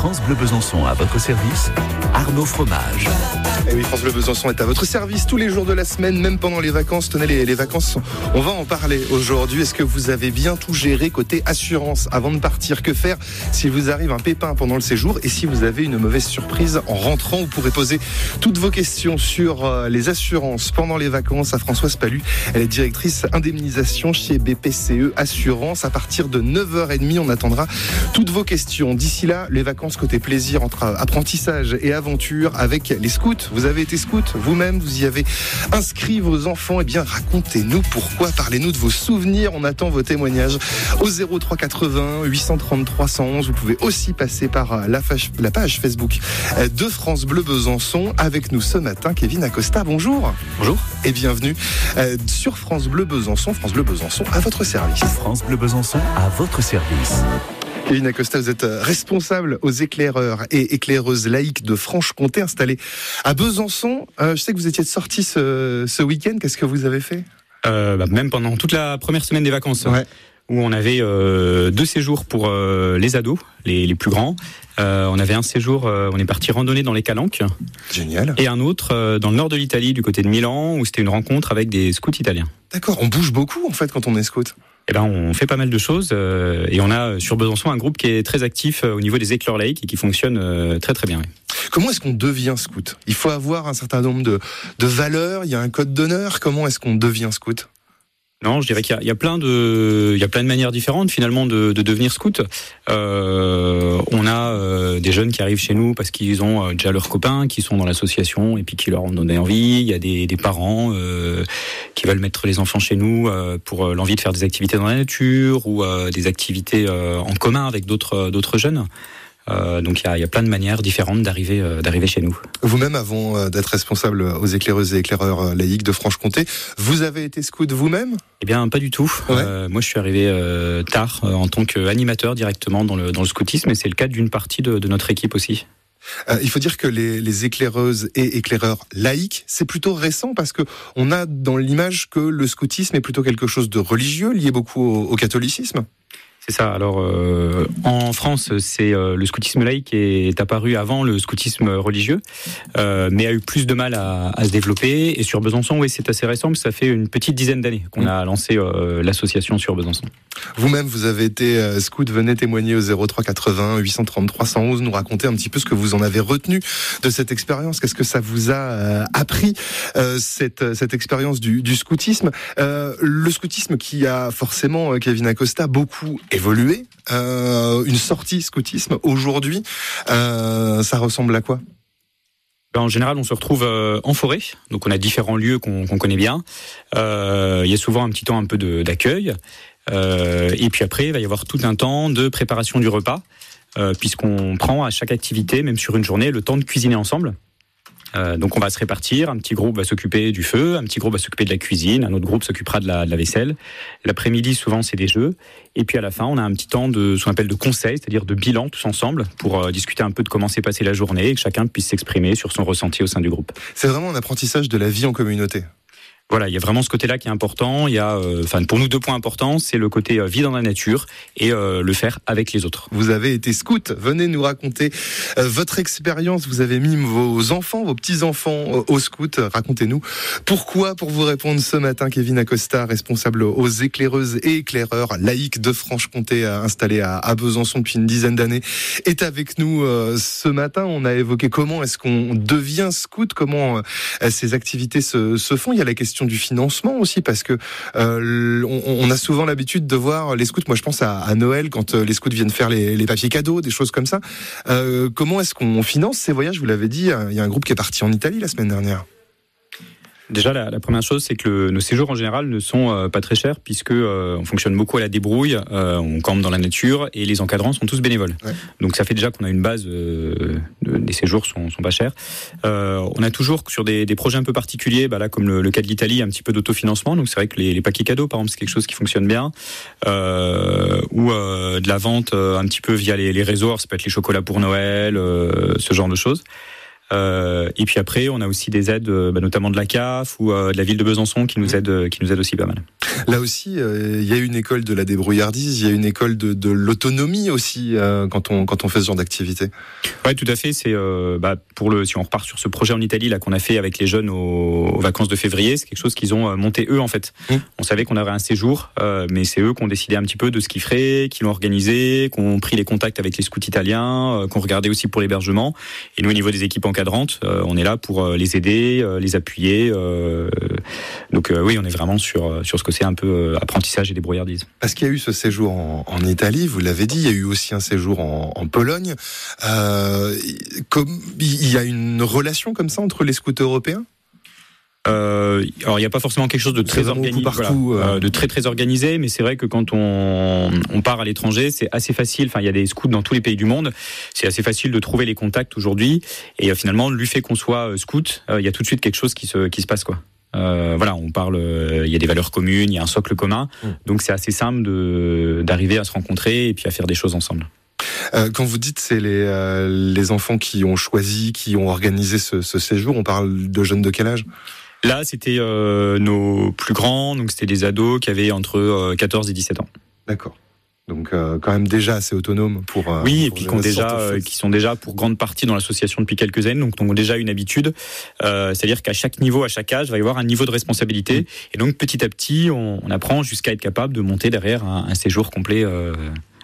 France Bleu Besançon à votre service, Arnaud Fromage. Et oui, France Bleu Besançon est à votre service tous les jours de la semaine, même pendant les vacances. Tenez, les, les vacances, on va en parler aujourd'hui. Est-ce que vous avez bien tout géré côté assurance avant de partir? Que faire si vous arrive un pépin pendant le séjour et si vous avez une mauvaise surprise en rentrant? Vous pourrez poser toutes vos questions sur euh, les assurances pendant les vacances à Françoise Palu. Elle est directrice indemnisation chez BPCE Assurance. À partir de 9h30, on attendra toutes vos questions. D'ici là, les vacances côté plaisir entre apprentissage et aventure avec les scouts. Vous avez été scout vous-même, vous y avez inscrit vos enfants. Eh bien, racontez-nous pourquoi, parlez-nous de vos souvenirs. On attend vos témoignages au 03 80 833 111. Vous pouvez aussi passer par la page, la page Facebook de France Bleu Besançon. Avec nous ce matin, Kevin Acosta. Bonjour. Bonjour. Et bienvenue euh, sur France Bleu Besançon. France Bleu Besançon à votre service. France Bleu Besançon à votre service. Kevin Acosta, vous êtes responsable aux éclaireurs et éclaireuses laïques de Franche-Comté installées à Besançon. Euh, je sais que vous étiez sorti ce, ce week-end. Qu'est-ce que vous avez fait? Euh, bah, Même pendant toute la première semaine des vacances. Ouais. Où on avait euh, deux séjours pour euh, les ados, les, les plus grands. Euh, on avait un séjour, on est parti randonner dans les Calanques. Génial. Et un autre dans le nord de l'Italie, du côté de Milan, où c'était une rencontre avec des scouts italiens. D'accord, on bouge beaucoup en fait quand on est scout. Eh ben, on fait pas mal de choses et on a sur Besançon un groupe qui est très actif au niveau des éclairs laïques et qui fonctionne très très bien. Oui. Comment est-ce qu'on devient scout? Il faut avoir un certain nombre de, de valeurs, il y a un code d'honneur. Comment est-ce qu'on devient scout? Non, je dirais qu'il y, a plein de, il y a plein de manières différentes finalement de, de devenir scout. Euh, on a euh, des jeunes qui arrivent chez nous parce qu'ils ont euh, déjà leurs copains qui sont dans l'association et puis qui leur ont donné envie. Il y a des, des parents euh, qui veulent mettre les enfants chez nous euh, pour l'envie de faire des activités dans la nature ou des activités en commun avec d'autres d'autres jeunes. Euh, donc il y a, y a, plein de manières différentes d'arriver euh, d'arriver chez nous. Vous-même, avant euh, d'être responsable aux éclaireuses et éclaireurs laïcs de Franche-Comté, vous avez été scout vous-même? Eh bien, pas du tout. Ouais. Euh, moi, je suis arrivé tard en tant qu'animateur directement dans le, dans le scoutisme, et c'est le cas d'une partie de, de, notre équipe aussi. Euh, il faut dire que les, les, éclaireuses et éclaireurs laïcs, c'est plutôt récent parce que on a dans l'image que le scoutisme est plutôt quelque chose de religieux, lié beaucoup au, au catholicisme. C'est ça. Alors, euh, en France, c'est euh, le scoutisme laïque est apparu avant le scoutisme religieux, euh, mais a eu plus de mal à, se développer. Et sur Besançon, oui, c'est assez récent, mais ça fait une petite dizaine d'années qu'on a lancé l'association sur Besançon. Vous-même, vous avez été scout. Venez témoigner au 03 80 833 111, nous raconter un petit peu ce que vous en avez retenu de cette expérience. Qu'est-ce que ça vous a appris cette expérience du, du scoutisme? Le scoutisme qui a forcément, Kevin Acosta, beaucoup Euh, une sortie scoutisme aujourd'hui, euh, ça ressemble à quoi? Ben, en général, on se retrouve euh, en forêt, donc on a différents lieux qu'on qu connaît bien. Il y a souvent un petit temps un peu d'accueil, et puis après, il va y avoir tout un temps de préparation du repas, puisqu'on prend à chaque activité, même sur une journée, le temps de cuisiner ensemble. Euh, donc on va se répartir, un petit groupe va s'occuper du feu, un petit groupe va s'occuper de la cuisine, un autre groupe s'occupera de la, de la vaisselle. L'après-midi souvent c'est des jeux, et puis à la fin on a un petit temps de ce qu'on appelle de conseil, c'est-à-dire de bilan tous ensemble pour euh, discuter un peu de comment s'est passée la journée et que chacun puisse s'exprimer sur son ressenti au sein du groupe. C'est vraiment un apprentissage de la vie en communauté voilà, il y a vraiment ce côté-là qui est important. Il y a, enfin, euh, pour nous deux points importants, c'est le côté euh, vie dans la nature et euh, le faire avec les autres. Vous avez été scout. Venez nous raconter euh, votre expérience. Vous avez mis vos enfants, vos petits enfants au scout. Racontez-nous pourquoi. Pour vous répondre ce matin, Kevin Acosta, responsable aux éclaireuses et éclaireurs laïcs de Franche-Comté, installé à, à, Besançon depuis une dizaine d'années, est avec nous ce matin. On a évoqué comment est-ce qu'on devient scout, comment ces activités se, se font. Il y a la question du financement aussi parce que euh, on, a souvent l'habitude de voir les scouts. Moi, je pense à, Noël quand euh, les scouts viennent faire les, les, papiers cadeaux, des choses comme ça. Euh, comment est-ce qu'on finance ces voyages? Vous l'avez dit, il y a un groupe qui est parti en Italie la semaine dernière. Déjà, la, la, première chose, c'est que le, nos séjours en général ne sont euh, pas très chers puisque euh, on fonctionne beaucoup à la débrouille, euh, on campe dans la nature et les encadrants sont tous bénévoles. Ouais. Donc ça fait déjà qu'on a une base, de, des séjours sont, sont pas chers. on a toujours sur des, des, projets un peu particuliers, bah là comme le, le cas de l'Italie, un petit peu d'autofinancement. Donc c'est vrai que les, les, paquets cadeaux, par exemple, c'est quelque chose qui fonctionne bien. ou de la vente un petit peu via les, les réseaux, ça peut être les chocolats pour Noël, ce genre de choses. Et puis après, on a aussi des aides, bah, notamment de la CAF ou de la ville de Besançon qui nous mmh. aide, qui nous aide aussi pas mal. Là aussi, il y a une école de la débrouillardise, il y a une école de, de l'autonomie aussi quand on quand on fait ce genre d'activité. Ouais, tout à fait. C'est bah, pour le si on repart sur ce projet en Italie là qu'on a fait avec les jeunes aux, vacances de février, c'est quelque chose qu'ils ont monté eux en fait. Mmh. On savait qu'on aurait un séjour, mais c'est eux qui ont décidé un petit peu de ce qu'ils feraient, qui l'ont organisé, qui ont pris les contacts avec les scouts italiens, qu'on regardait aussi pour l'hébergement. Et nous, au niveau des équipes encadrantes, on est là pour les aider, les appuyer. donc oui, on est vraiment sur sur ce que c'est un peu apprentissage et débrouillardise. Parce qu'il y a eu ce séjour en, Italie, vous l'avez dit, il y a eu aussi un séjour en, Pologne. Euh, il y a une relation comme ça entre les scouts européens? Euh, alors il n'y a pas forcément quelque chose de très organisé, euh. de très très organisé, mais c'est vrai que quand on, on part à l'étranger, c'est assez facile. Enfin, il y a des scouts dans tous les pays du monde. C'est assez facile de trouver les contacts aujourd'hui. Et finalement, lui fait qu'on soit scout, il y a tout de suite quelque chose qui se qui se passe quoi. Euh, voilà, on parle, euh, il y a des valeurs communes, il y a un socle commun, mmh. donc c'est assez simple de d'arriver à se rencontrer et puis à faire des choses ensemble. Euh, quand vous dites c'est les euh, les enfants qui ont choisi, qui ont organisé ce, ce séjour, on parle de jeunes de quel âge? Là, c'était euh, nos plus grands, donc c'était des ados qui avaient entre 14 et 17 ans. D'accord. Donc euh, quand même déjà assez autonome pour. Euh, oui, et puis qui, déjà, euh, qui sont déjà pour grande partie dans l'association depuis quelques années, donc, ont déjà une habitude. C'est-à-dire qu'à chaque niveau, à chaque âge, il va y avoir un niveau de responsabilité, et donc petit à petit, on, apprend jusqu'à être capable de monter derrière un, un séjour complet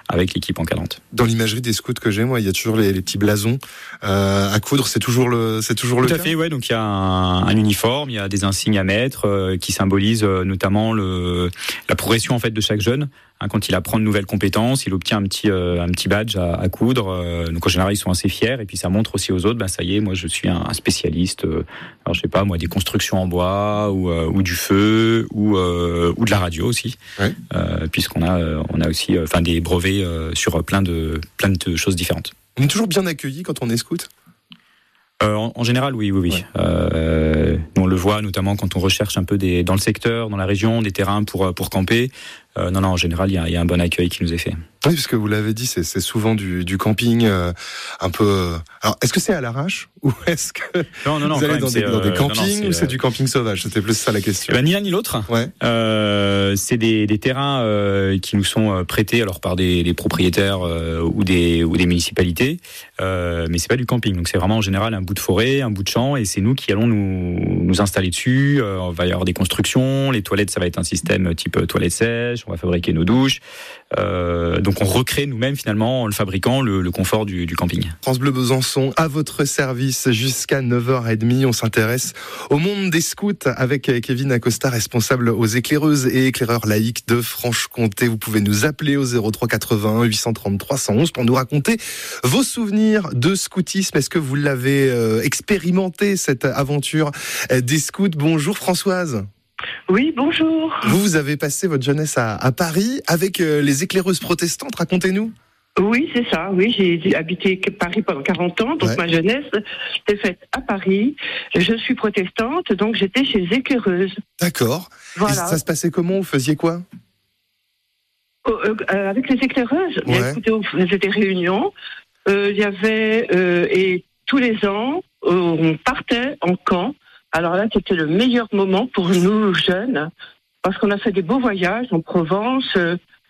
avec l'équipe encadrante. Dans l'imagerie des scouts que j'ai, moi, il y a toujours les, les petits blasons euh, à coudre. C'est toujours le, c'est toujours le Tout à fait, ouais. Donc il y a un, un, uniforme, il y a des insignes à mettre euh, qui symbolisent euh, notamment le, la progression en fait de chaque jeune. Hein, quand il apprend de nouvelles compétences, il obtient un petit euh, un petit badge à, à coudre. donc en général, ils sont assez fiers et puis ça montre aussi aux autres, ben ça y est, moi je suis un, un spécialiste. alors je sais pas, moi des constructions en bois ou, ou du feu ou ou de la radio aussi, puisqu'on a on a aussi enfin des brevets euh, sur plein de, plein de choses différentes. On est toujours bien accueilli quand on est scout? Euh, en, général, oui, oui, oui. Euh, on le voit notamment quand on recherche un peu des, dans le secteur, dans la région, des terrains pour pour camper. Non, non, en général, il y a, y a, un bon accueil qui nous est fait. Oui, parce que vous l'avez dit, c'est souvent du, du camping un peu. Alors, est-ce que c'est à l'arrache ou est-ce que non, non, non, vous allez dans, des, dans des, campings ou c'est du camping sauvage? C'était plus ça la question. Eh ben, ni l'un ni l'autre. Ouais. Euh, c'est des, des, terrains euh, qui nous sont prêtés alors par des, des propriétaires euh, ou des ou des municipalités, mais c'est pas du camping. Donc c'est vraiment en général un bout de forêt, un bout de champ, et c'est nous qui allons nous, nous installer dessus. on va y avoir des constructions. Les toilettes, ça va être un système type toilette sèche. On va fabriquer nos douches. donc on recrée nous-mêmes finalement en le fabriquant le, le confort du, du camping. France Bleu Besançon à votre service jusqu'à 9h30. On s'intéresse au monde des scouts avec Kevin Acosta, responsable aux éclaireuses et éclaireurs laïcs de Franche-Comté. Vous pouvez nous appeler au 03 81 833 111 pour nous raconter vos souvenirs de scoutisme. Est-ce que vous l'avez euh, expérimenté cette aventure des scouts? Bonjour Françoise. Oui, bonjour. Vous, vous avez passé votre jeunesse à, à Paris avec euh, les éclaireuses protestantes. Racontez-nous. Oui, c'est ça. Oui, j'ai habité Paris pendant 40 ans, donc ma jeunesse s'est faite à Paris. Je suis protestante, donc j'étais chez les éclaireuses. D'accord. Voilà. ça se passait comment? Vous faisiez quoi? Oh, euh, euh, Avec les éclaireuses, ouais. écoutez, on faisait des réunions. Il y avait et tous les ans, on partait en camp. Alors là, c'était le meilleur moment pour nous jeunes parce qu'on a fait des beaux voyages en Provence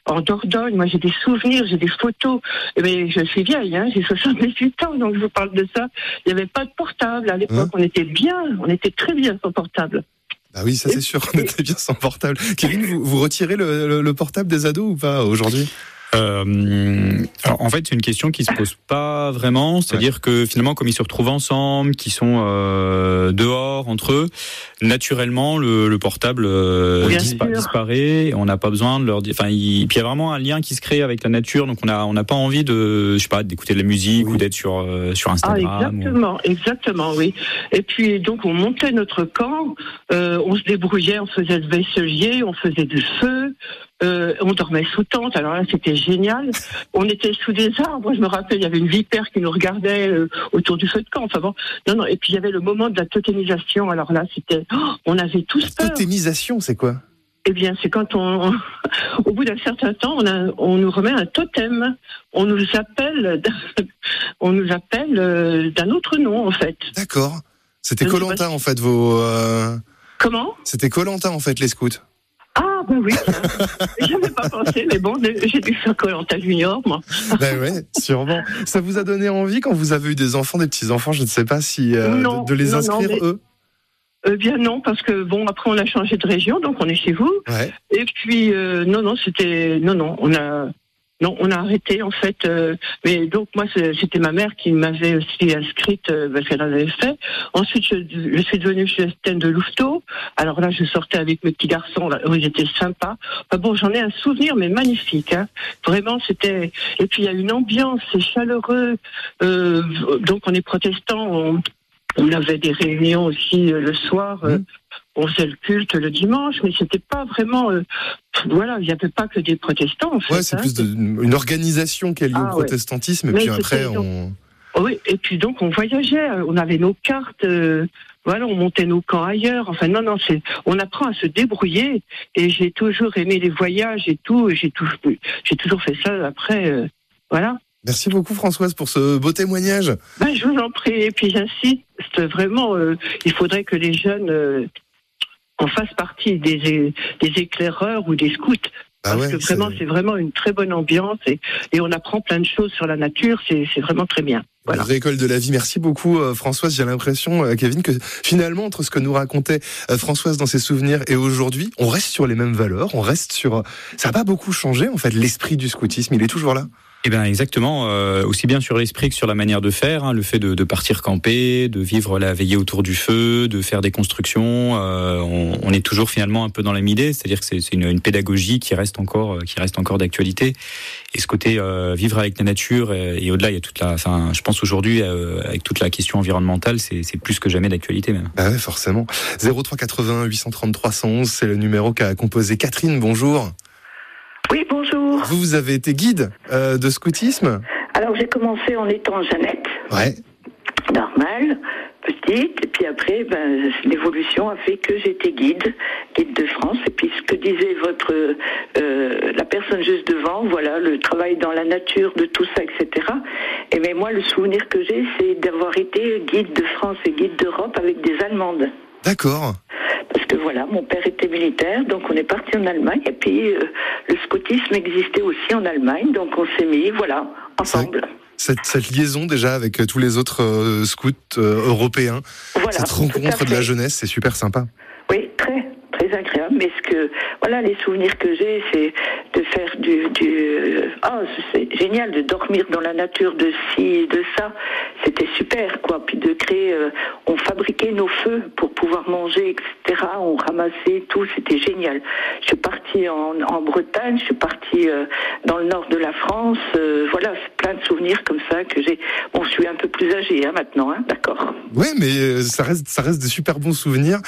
en Dordogne. Moi, j'ai des souvenirs, j'ai des photos. Mais eh je suis vieille, hein, j'ai 78 ans, donc je vous parle de ça. Il n'y avait pas de portable à l'époque. Hein on était bien, on était très bien sans portable. Ah oui, ça c'est sûr, on était bien sans portable. Kevin, vous, vous retirez le, le, le portable des ados ou pas aujourd'hui? Euh, alors en fait, c'est une question qui se pose pas vraiment. C'est-à-dire ouais. que finalement, comme ils se retrouvent ensemble, qu'ils sont euh, dehors entre eux, naturellement, le, le portable euh, dispa disparaît. On n'a pas besoin de leur. Enfin, il... puis il y a vraiment un lien qui se crée avec la nature. Donc on a on n'a pas envie de, je sais pas, d'écouter de la musique oui. ou d'être sur euh, sur Instagram. Ah, exactement, ou... exactement, oui. Et puis donc on montait notre camp, euh, on se débrouillait, on faisait le vaisselier, on faisait du feu. Euh, on dormait sous tente, alors là c'était génial. On était sous des arbres, je me rappelle, il y avait une vipère qui nous regardait euh, autour du feu de camp. Enfin bon, non, non. Et puis il y avait le moment de la totémisation. Alors là, c'était, oh, on avait tous la peur. Totémisation, c'est quoi? Eh bien, c'est quand on, au bout d'un certain temps, on, a, on nous remet un totem. On nous appelle, on nous appelle euh, d'un autre nom, en fait. D'accord. C'était Colanta, en fait, vos. Euh, Comment? C'était Colanta, en fait, les scouts. Ben oui, j'avais pas pensé, mais bon, j'ai dû faire Colanta Junior, moi. Ben ouais, sûrement. Ça vous a donné envie quand vous avez eu des enfants, des petits-enfants, je ne sais pas si. Euh, de, les inscrire, eux? Euh, bien non, parce que bon, après on a changé de région, donc on est chez vous. Et puis euh, non, non, c'était non, non, on a non, on a arrêté en fait. Euh, mais donc moi, c'était ma mère qui m'avait aussi inscrite parce qu'elle en avait fait. Ensuite, je, suis devenue Sten de Louveteau. Alors là, je sortais avec mes petits garçons. Là, ils étaient sympas. Enfin, bon, j'en ai un souvenir, mais magnifique. Hein. Vraiment, c'était. Et puis il y a une ambiance, c'est chaleureux. donc on est protestants. On on avait des réunions aussi euh, le soir. Euh, mmh. On faisait le culte le dimanche, mais c'était pas vraiment. Euh, voilà, il n'y avait pas que des protestants. En fait, ouais, c'est hein. plus une organisation qui est liée au ah, protestantisme, et puis après on. Oui, et puis donc on voyageait, on avait nos cartes. voilà, on montait nos camps ailleurs. Enfin, non, non, c'est, on apprend à se débrouiller. Et j'ai toujours aimé les voyages et tout. J'ai tout, j'ai toujours fait ça après. voilà. Merci beaucoup Françoise pour ce beau témoignage. Ben, je vous en prie, et puis j'insiste vraiment, euh, il faudrait que les jeunes euh, en fassent partie des, des éclaireurs ou des scouts. Bah parce que vraiment, c'est vraiment une très bonne ambiance et, et, on apprend plein de choses sur la nature. C'est vraiment très bien. Voilà. Récolte de la vie. Merci beaucoup, euh, Françoise. J'ai l'impression, Kevin, que finalement, entre ce que nous racontait Françoise dans ses souvenirs et aujourd'hui, on reste sur les mêmes valeurs. On reste sur. Ça n'a pas beaucoup changé, en fait. L'esprit du scoutisme, il est toujours là? Eh bien exactement, euh, aussi bien sur l'esprit que sur la manière de faire, hein, le fait de, de, partir camper, de vivre la veillée autour du feu, de faire des constructions, euh, on, on, est toujours finalement un peu dans la même idée, c'est-à-dire que c'est une, une, pédagogie qui reste encore, euh, qui reste encore d'actualité. Et ce côté euh, vivre avec la nature et, et au-delà, il y a toute la, enfin, je pense aujourd'hui euh, avec toute la question environnementale, c'est plus que jamais d'actualité même. Bah ouais, forcément. 03 80 830 311, c'est le numéro qu'a composé Catherine. Bonjour. Vous, vous avez été guide euh, de scoutisme Alors, j'ai commencé en étant Jeannette. Ouais. Normal, petite. Et puis après, ben, l'évolution a fait que j'étais guide, guide de France. Et puis, ce que disait votre, euh, la personne juste devant, voilà, le travail dans la nature, de tout ça, etc. Et mais moi, le souvenir que j'ai, c'est d'avoir été guide de France et guide d'Europe avec des Allemandes. D'accord. Que voilà, mon père était militaire, donc on est parti en Allemagne. Et puis euh, le scoutisme existait aussi en Allemagne, donc on s'est mis, voilà, ensemble. Cette, cette, liaison déjà avec euh, tous les autres euh, scouts européens, cette rencontre de la jeunesse, c'est super sympa. Oui, très, très agréable. Mais ce que, voilà, les souvenirs que j'ai, c'est de faire du, du oh, c'est génial de dormir dans la nature, de ci, de ça. C'était super, quoi. Puis de créer, euh, on fabriquait nos feux pour pouvoir manger, etc. On ramassait tout, c'était génial. Je suis partie en, en, Bretagne, je suis partie euh, dans le nord de la France. Euh, voilà, plein de souvenirs comme ça que j'ai. Bon, je suis un peu plus âgée hein, maintenant, hein, d'accord. Oui, mais ça reste, ça reste de super bons souvenirs.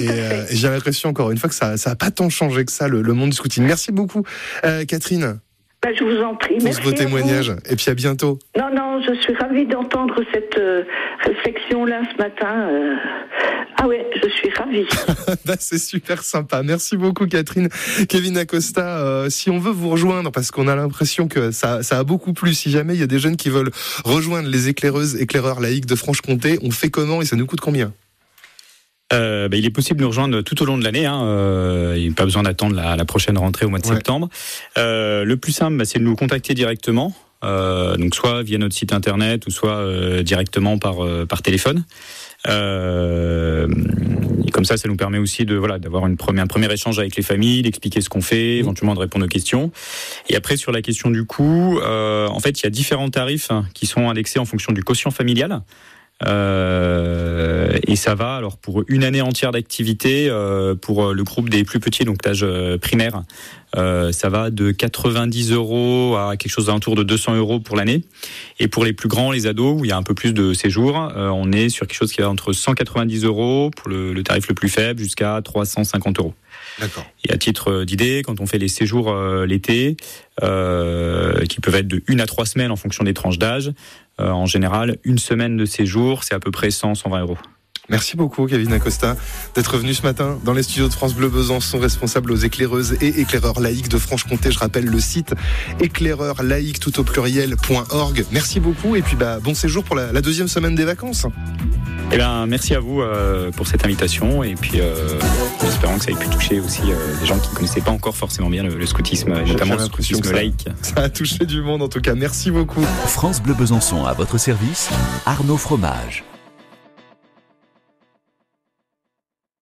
et, et j'ai l'impression encore une fois que ça, ça a pas tant changé que ça le, le monde du scouting. Merci beaucoup, Catherine. Ben, je vous en prie. Pour Merci ce beau témoignage. Et puis à bientôt. Non, non, je suis ravie d'entendre cette euh, réflexion-là ce matin. Euh. Ah ouais, je suis ravie. bah, c'est super sympa. Merci beaucoup, Catherine. Kevin Acosta, euh, si on veut vous rejoindre, parce qu'on a l'impression que ça, ça a beaucoup plu, si jamais il y a des jeunes qui veulent rejoindre les éclaireuses, éclaireurs laïcs de Franche-Comté, on fait comment et ça nous coûte combien? Euh, bah, il est possible de nous rejoindre tout au long de l'année. Hein. Euh, il n'y a pas besoin d'attendre la, la, prochaine rentrée au mois de septembre. Euh, le plus simple, bah, c'est de nous contacter directement. Euh, donc soit via notre site internet ou soit euh, directement par par téléphone. comme ça, ça nous permet aussi de voilà d'avoir une première, un premier échange avec les familles, d'expliquer ce qu'on fait, éventuellement de répondre aux questions. Et après sur la question du coût, en fait, il y a différents tarifs hein, qui sont indexés en fonction du quotient familial. Euh, et ça va alors pour une année entière d'activité euh, pour le groupe des plus petits, donc l'âge euh, primaire, euh, ça va de 90 euros à quelque chose d'entour de 200 euros pour l'année. Et pour les plus grands, les ados, où il y a un peu plus de séjours, on est sur quelque chose qui va entre 190 euros pour le, le tarif le plus faible jusqu'à 350 euros. Et à titre d'idée, quand on fait les séjours l'été, euh, qui peuvent être de une à trois semaines en fonction des tranches d'âge, euh, en général, une semaine de séjour, c'est à peu près 100, 120 euros. Merci beaucoup, Kevin Acosta, d'être venu ce matin dans les studios de France Bleu Besançon, responsable aux éclaireuses et éclaireurs laïcs de Franche-Comté. Je rappelle le site éclaireur laïque tout au pluriel.org. Merci beaucoup et puis bah, bon séjour pour la, deuxième semaine des vacances. Eh bien, merci à vous euh, pour cette invitation et puis euh, espérant que ça ait pu toucher aussi euh, des gens qui ne connaissaient pas encore forcément bien le, scoutisme, notamment le scoutisme laïque. Ça a touché du monde en tout cas. Merci beaucoup. France Bleu Besançon à votre service, Arnaud Fromage.